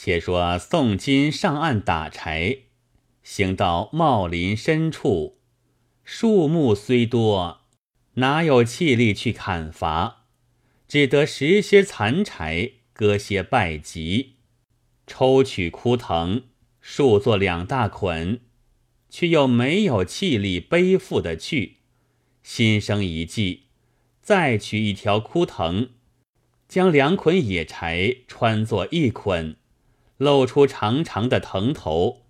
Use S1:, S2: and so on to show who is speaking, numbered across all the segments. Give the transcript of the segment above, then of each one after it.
S1: 且说宋金上岸打柴，行到茂林深处，树木虽多，哪有气力去砍伐？只得拾些残柴，割些败棘，抽取枯藤，树作两大捆，却又没有气力背负的去。心生一计，再取一条枯藤，将两捆野柴穿作一捆，露出长长的藤头，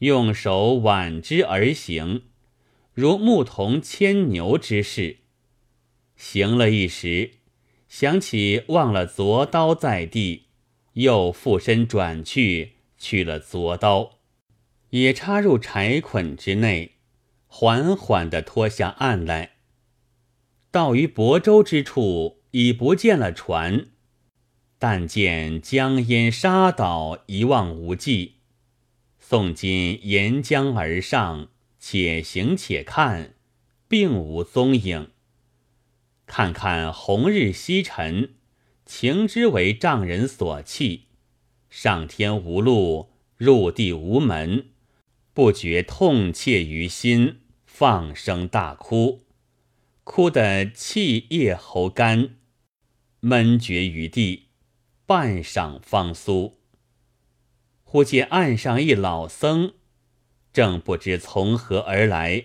S1: 用手挽之而行，如牧童牵牛之势。行了一时，想起忘了凿刀在地，又附身转去，取了凿刀，也插入柴捆之内，缓缓地拖下岸来。到于亳州之处，已不见了船，但见江烟沙岛一望无际。宋金沿江而上，且行且看，并无踪影。看看红日西沉，情之为丈人所弃。上天无路，入地无门，不觉痛切于心，放声大哭。哭得气咽喉干，闷绝于地，半晌方苏。忽见岸上一老僧，正不知从何而来，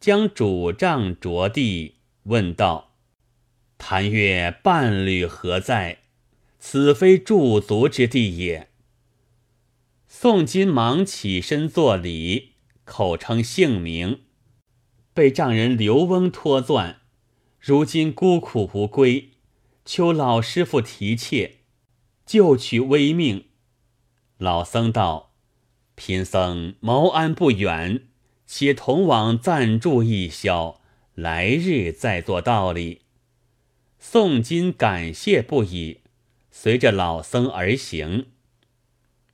S1: 将拄杖着地，问道：“谭月伴侣何在？此非驻足之地也。”宋金忙起身作礼，口称姓名。被丈人刘翁拖钻，如今孤苦无归，求老师傅提挈，救取微命。老僧道：“贫僧茅庵不远，且同往暂住一宵，来日再做道理。”宋金感谢不已，随着老僧而行。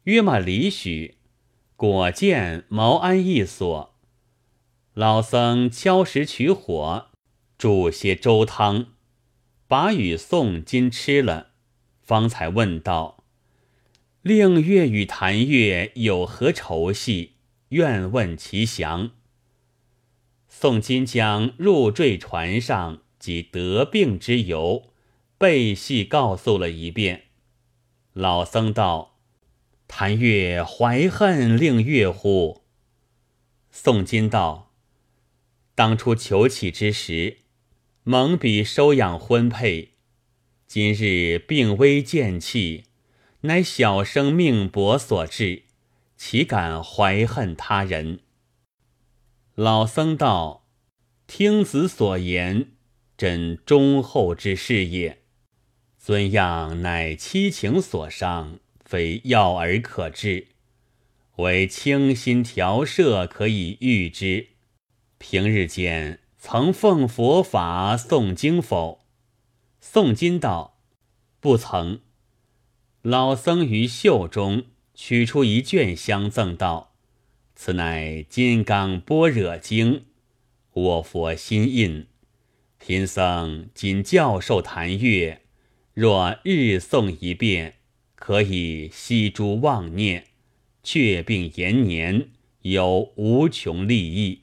S1: 约马里许，果见茅庵一所。老僧敲石取火，煮些粥汤，把与宋金吃了，方才问道：“令月与谭月有何仇隙？愿问其详。”宋金将入赘船上及得病之由，背细告诉了一遍。老僧道：“谭月怀恨令月乎？”宋金道。当初求起之时，蒙彼收养婚配，今日病危渐气，乃小生命薄所致，岂敢怀恨他人？老僧道：“听子所言，真忠厚之事也。尊样乃七情所伤，非药而可治，唯清心调摄可以愈之。”平日间曾奉佛法诵经否？诵经道：“不曾。”老僧于袖中取出一卷，相赠道：“此乃《金刚般若经》，我佛心印。贫僧今教授谈月，若日诵一遍，可以息诸妄念，却病延年，有无穷利益。”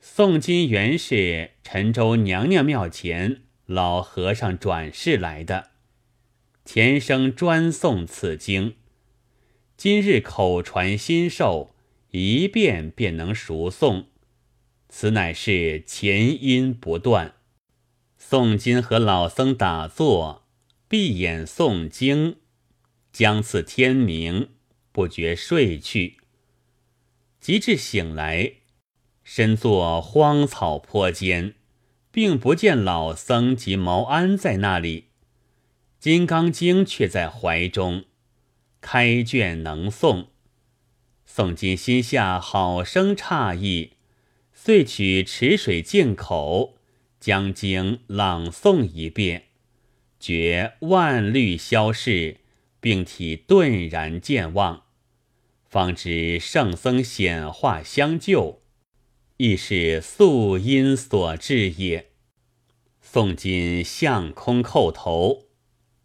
S1: 宋金原是陈州娘娘庙前老和尚转世来的，前生专诵此经，今日口传心授，一遍便能熟诵。此乃是前因不断。宋金和老僧打坐，闭眼诵经，将次天明，不觉睡去。及至醒来。身坐荒草坡间，并不见老僧及毛安在那里，《金刚经》却在怀中，开卷能诵。诵经心下好生诧异，遂取池水净口，将经朗诵一遍，觉万虑消逝，并体顿然健忘，方知圣僧显化相救。亦是素因所致也。宋金向空叩头，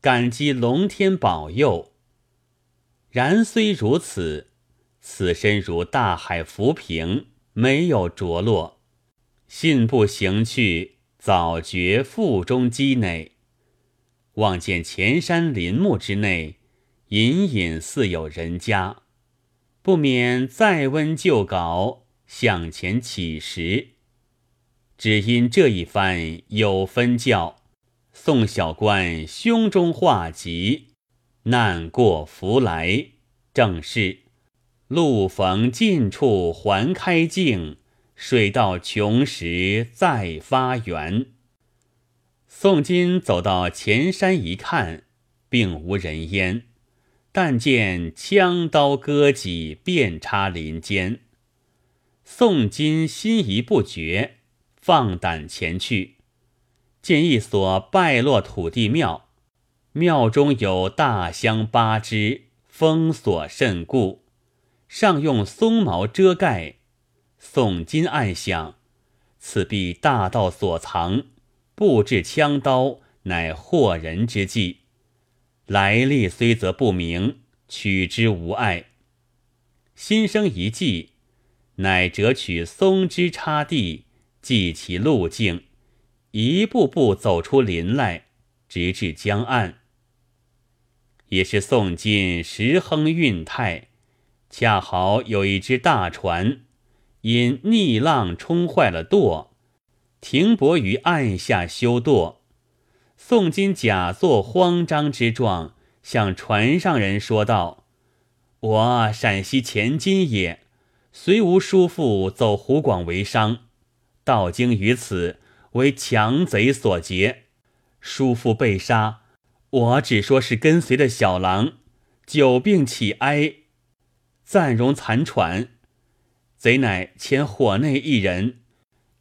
S1: 感激龙天保佑。然虽如此，此身如大海浮萍，没有着落。信步行去，早觉腹中积馁。望见前山林木之内，隐隐似有人家，不免再温旧稿，向前乞食。只因这一番有分教，宋小官胸中化急，难过福来，正是路逢尽处还开径，水到穷时再发源。宋金走到前山一看，并无人烟，但见枪刀戈戟遍插林间。宋金心仪不决，放胆前去，见一所败落土地庙，庙中有大香八支，封锁甚固，上用松毛遮盖。宋金暗想：此必大道所藏。布置枪刀，乃惑人之计。来历虽则不明，取之无碍。心生一计，乃折取松枝插地，记其路径，一步步走出林来，直至江岸。也是宋金时亨运泰，恰好有一只大船，因逆浪冲坏了舵。停泊于岸下修舵，宋金假作慌张之状，向船上人说道：“我陕西前金也，虽无叔父走湖广为商，到经于此，为强贼所劫。叔父被杀，我只说是跟随的小郎，久病起哀，暂容残喘。贼乃前火内一人。”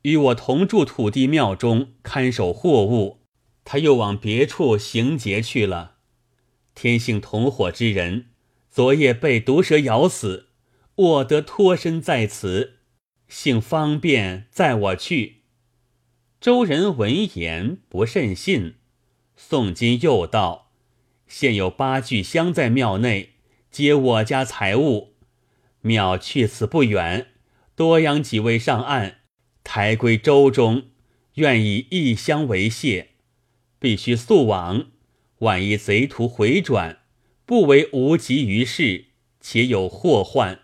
S1: 与我同住土地庙中看守货物，他又往别处行劫去了。天性同伙之人，昨夜被毒蛇咬死，我得脱身在此，幸方便载我去。周人闻言不甚信。宋金又道：“现有八具香在庙内，皆我家财物。庙去此不远，多养几位上岸。”抬归舟中，愿以一箱为谢，必须速往。万一贼徒回转，不为无及于事，且有祸患。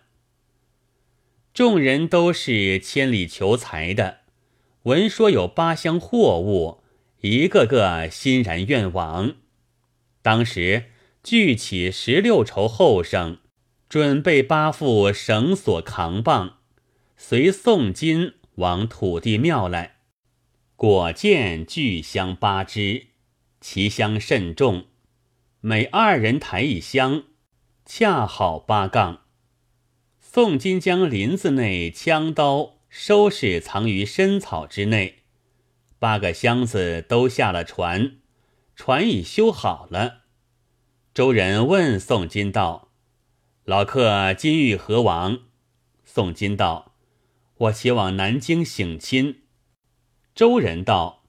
S1: 众人都是千里求财的，闻说有八箱货物，一个个欣然愿往。当时聚起十六筹后生，准备八副绳索扛棒，随宋金。往土地庙来，果见巨香八支，其香甚重，每二人抬一箱，恰好八杠。宋金将林子内枪刀收拾藏于深草之内，八个箱子都下了船，船已修好了。周人问宋金道：“老客今欲何往？”宋金道。我且往南京省亲。周人道：“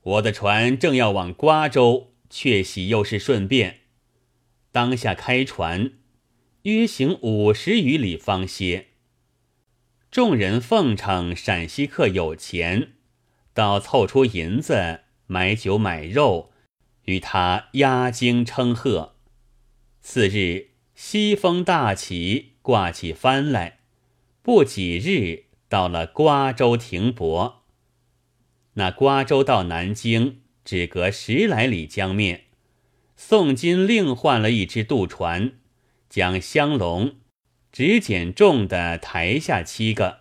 S1: 我的船正要往瓜州，却喜又是顺便。当下开船，约行五十余里方歇。”众人奉承陕西客有钱，倒凑出银子买酒买肉，与他压惊称贺。次日，西风大起，挂起帆来，不几日。到了瓜州停泊，那瓜州到南京只隔十来里江面。宋金另换了一只渡船，将香笼只捡重的抬下七个，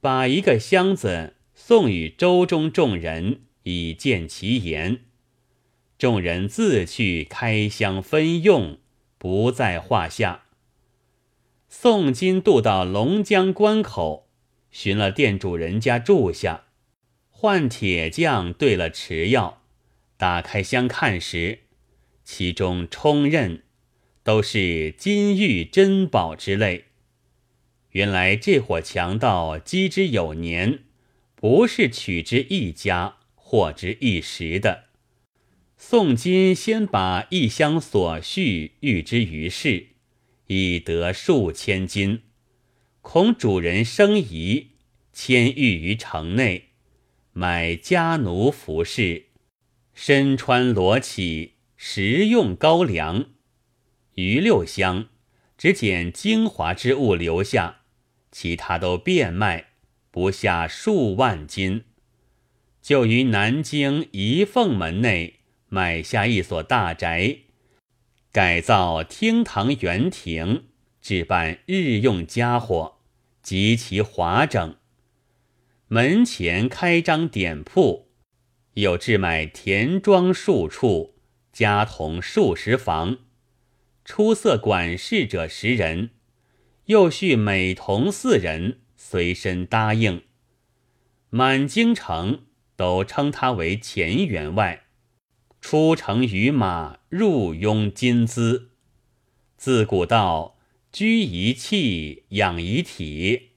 S1: 把一个箱子送与州中众人，以见其言。众人自去开箱分用，不在话下。宋金渡到龙江关口。寻了店主人家住下，换铁匠兑了池药，打开箱看时，其中充任都是金玉珍宝之类。原来这伙强盗积之有年，不是取之一家，获之一时的。宋金先把一箱所需预之于市，已得数千金，恐主人生疑，迁寓于城内，买家奴服饰，身穿罗绮，食用高粱。余六乡只捡精华之物留下，其他都变卖，不下数万金。就于南京仪凤门内买下一所大宅。改造厅堂园亭，置办日用家伙，极其华整。门前开张点铺，有置买田庄数处，家童数十房。出色管事者十人，又续美童四人，随身答应。满京城都称他为钱员外。出城于马，入拥金资。自古道居一气，养一体。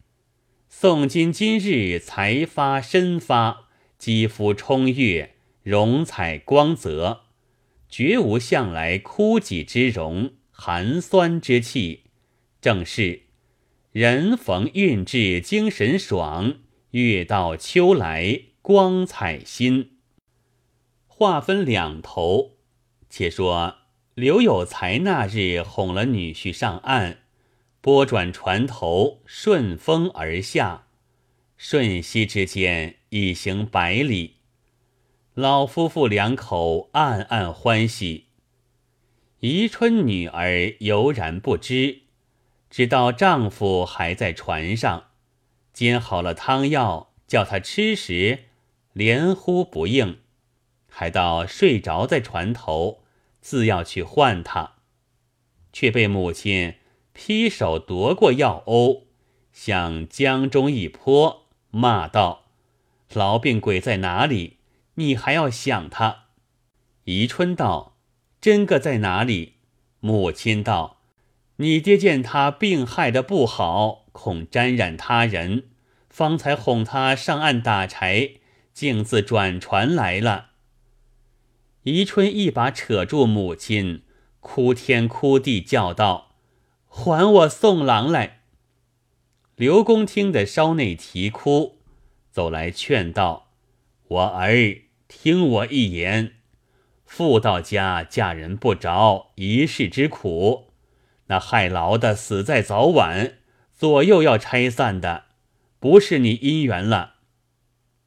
S1: 宋今今日，才发身发，肌肤充悦，容彩光泽，绝无向来枯寂之容，寒酸之气。正是人逢运至，精神爽；月到秋来，光彩新。话分两头，且说刘有才那日哄了女婿上岸，拨转船头，顺风而下，瞬息之间已行百里。老夫妇两口暗暗欢喜。宜春女儿犹然不知，直到丈夫还在船上，煎好了汤药，叫她吃时，连呼不应。还到睡着在船头，自要去唤他，却被母亲劈手夺过药瓯，向江中一泼，骂道：“痨病鬼在哪里？你还要想他？”宜春道：“真个在哪里？”母亲道：“你爹见他病害的不好，恐沾染他人，方才哄他上岸打柴，径自转船来了。”宜春一把扯住母亲，哭天哭地叫道：“还我送郎来！”刘公听得烧内啼哭，走来劝道：“我儿，听我一言。妇道家嫁人不着，一世之苦。那害劳的死在早晚，左右要拆散的，不是你姻缘了。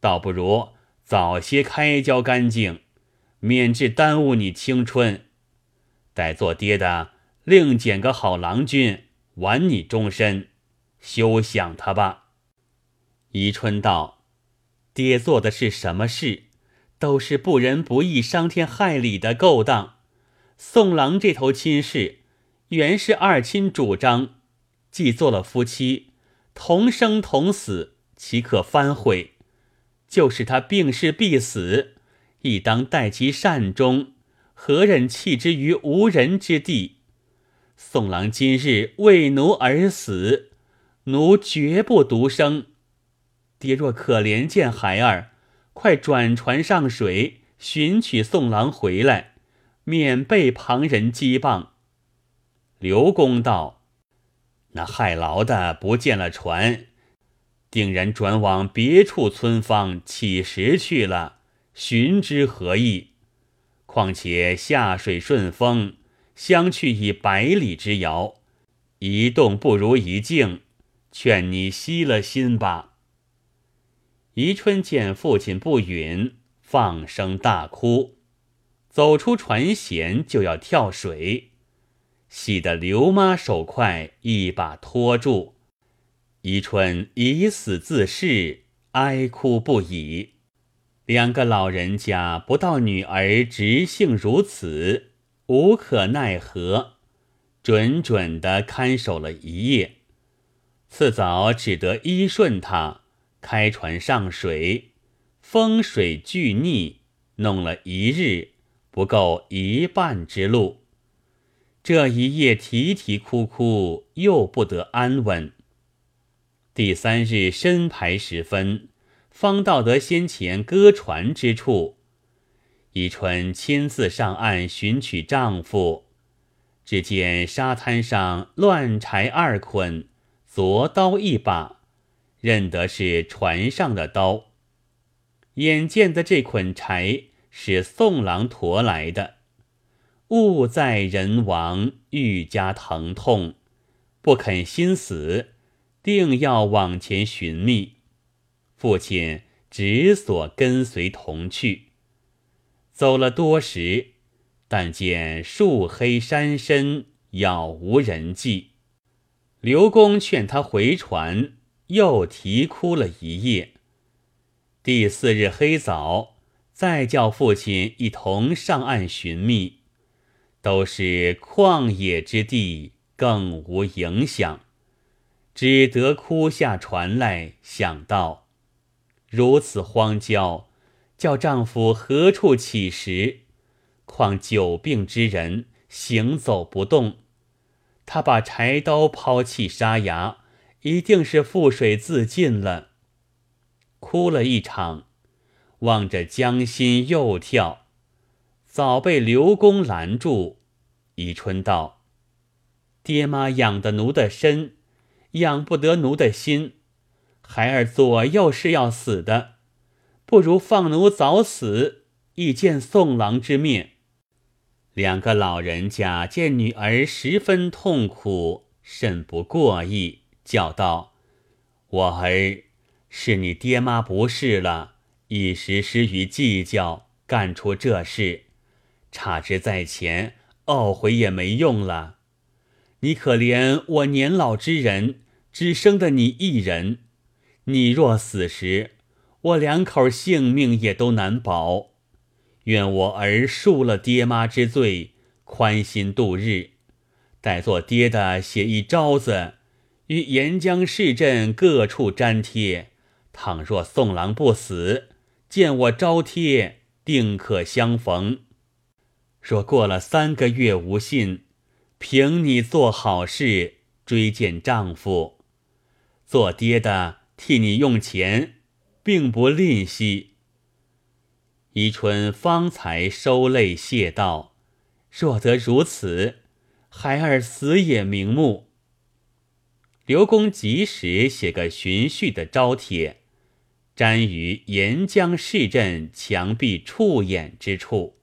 S1: 倒不如早些开交干净。”免至耽误你青春，待做爹的另捡个好郎君，挽你终身，休想他吧。宜春道：“爹做的是什么事？都是不仁不义、伤天害理的勾当。宋郎这头亲事，原是二亲主张，既做了夫妻，同生同死，岂可反悔？就是他病逝必死。”亦当待其善终，何忍弃之于无人之地？宋郎今日为奴而死，奴绝不独生。爹若可怜见孩儿，快转船上水，寻取宋郎回来，免被旁人讥谤。刘公道：“那害劳的不见了船，定然转往别处村坊乞食去了。”寻之何益？况且下水顺风，相去已百里之遥，一动不如一静。劝你息了心吧。宜春见父亲不允，放声大哭，走出船舷就要跳水，喜得刘妈手快，一把拖住。宜春以死自誓，哀哭不已。两个老人家不到女儿直性如此，无可奈何，准准的看守了一夜。次早只得依顺他，开船上水，风水俱逆，弄了一日，不够一半之路。这一夜啼啼哭哭，又不得安稳。第三日申牌时分。方到得先前搁船之处，宜春亲自上岸寻取丈夫，只见沙滩上乱柴二捆，左刀一把，认得是船上的刀。眼见的这捆柴是宋郎驮来的，物在人亡，愈加疼痛，不肯心死，定要往前寻觅。父亲只所跟随同去，走了多时。但见树黑山深，杳无人迹。刘公劝他回船，又啼哭了一夜。第四日黑早，再叫父亲一同上岸寻觅，都是旷野之地，更无影响，只得哭下船来，想到如此荒郊，叫丈夫何处起食？况久病之人行走不动，他把柴刀抛弃沙崖，一定是覆水自尽了。哭了一场，望着江心又跳，早被刘公拦住。宜春道：“爹妈养得奴的身，养不得奴的心。孩儿左右是要死的，不如放奴早死，以见宋郎之面。”两个老人家见女儿十分痛苦，甚不过意，叫道：“我儿，是你爹妈不是了，一时失于计较，干出这事，差之在前，懊悔也没用了。你可怜我年老之人，只生的你一人，你若死时，我两口性命也都难保。”愿我儿恕了爹妈之罪，宽心度日。待做爹的写一招子，于沿江市镇各处粘贴。倘若宋郎不死，见我招贴，定可相逢。若过了三个月无信，凭你做好事，追见丈夫。做爹的替你用钱，并不吝惜。宜春方才收泪谢道：“若得如此，孩儿死也瞑目。”刘公及时写个寻序的招帖，粘于沿江市镇墙壁触眼之处。